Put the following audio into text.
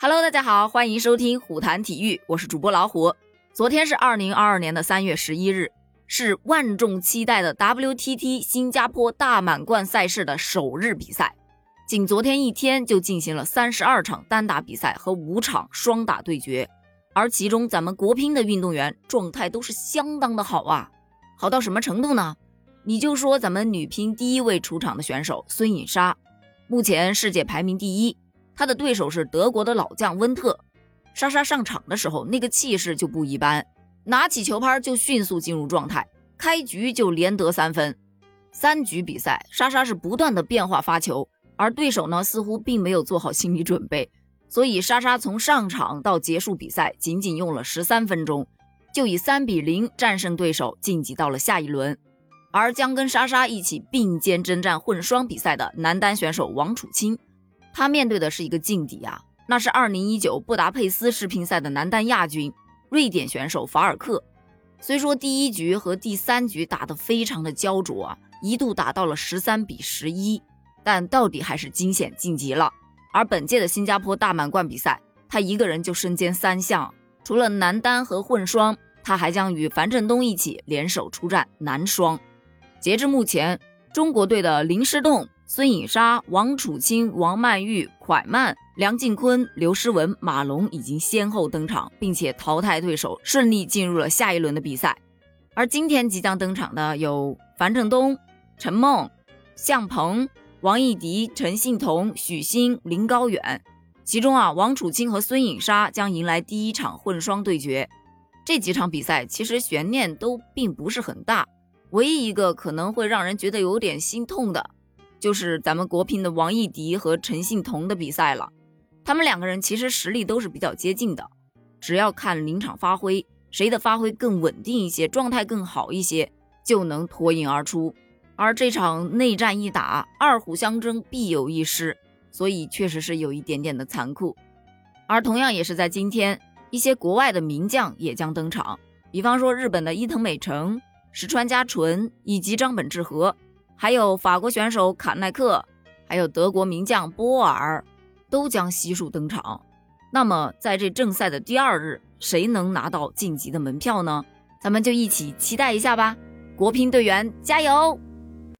Hello，大家好，欢迎收听虎谈体育，我是主播老虎。昨天是二零二二年的三月十一日，是万众期待的 WTT 新加坡大满贯赛事的首日比赛。仅昨天一天就进行了三十二场单打比赛和五场双打对决，而其中咱们国乒的运动员状态都是相当的好啊，好到什么程度呢？你就说咱们女乒第一位出场的选手孙颖莎，目前世界排名第一。他的对手是德国的老将温特，莎莎上场的时候那个气势就不一般，拿起球拍就迅速进入状态，开局就连得三分。三局比赛，莎莎是不断的变化发球，而对手呢似乎并没有做好心理准备，所以莎莎从上场到结束比赛仅仅用了十三分钟，就以三比零战胜对手晋级到了下一轮。而将跟莎莎一起并肩征战混双比赛的男单选手王楚钦。他面对的是一个劲敌啊，那是2019布达佩斯世乒赛的男单亚军，瑞典选手法尔克。虽说第一局和第三局打得非常的焦灼啊，一度打到了十三比十一，但到底还是惊险晋级了。而本届的新加坡大满贯比赛，他一个人就身兼三项，除了男单和混双，他还将与樊振东一起联手出战男双。截至目前，中国队的林诗栋。孙颖莎、王楚钦、王曼玉、蒯曼、梁靖昆、刘诗雯、马龙已经先后登场，并且淘汰对手，顺利进入了下一轮的比赛。而今天即将登场的有樊振东、陈梦、向鹏、王艺迪、陈幸同、许昕、林高远。其中啊，王楚钦和孙颖莎将迎来第一场混双对决。这几场比赛其实悬念都并不是很大，唯一一个可能会让人觉得有点心痛的。就是咱们国乒的王艺迪和陈幸同的比赛了，他们两个人其实实力都是比较接近的，只要看临场发挥，谁的发挥更稳定一些，状态更好一些，就能脱颖而出。而这场内战一打，二虎相争，必有一失，所以确实是有一点点的残酷。而同样也是在今天，一些国外的名将也将登场，比方说日本的伊藤美诚、石川佳纯以及张本智和。还有法国选手卡耐克，还有德国名将波尔，都将悉数登场。那么，在这正赛的第二日，谁能拿到晋级的门票呢？咱们就一起期待一下吧！国乒队员加油！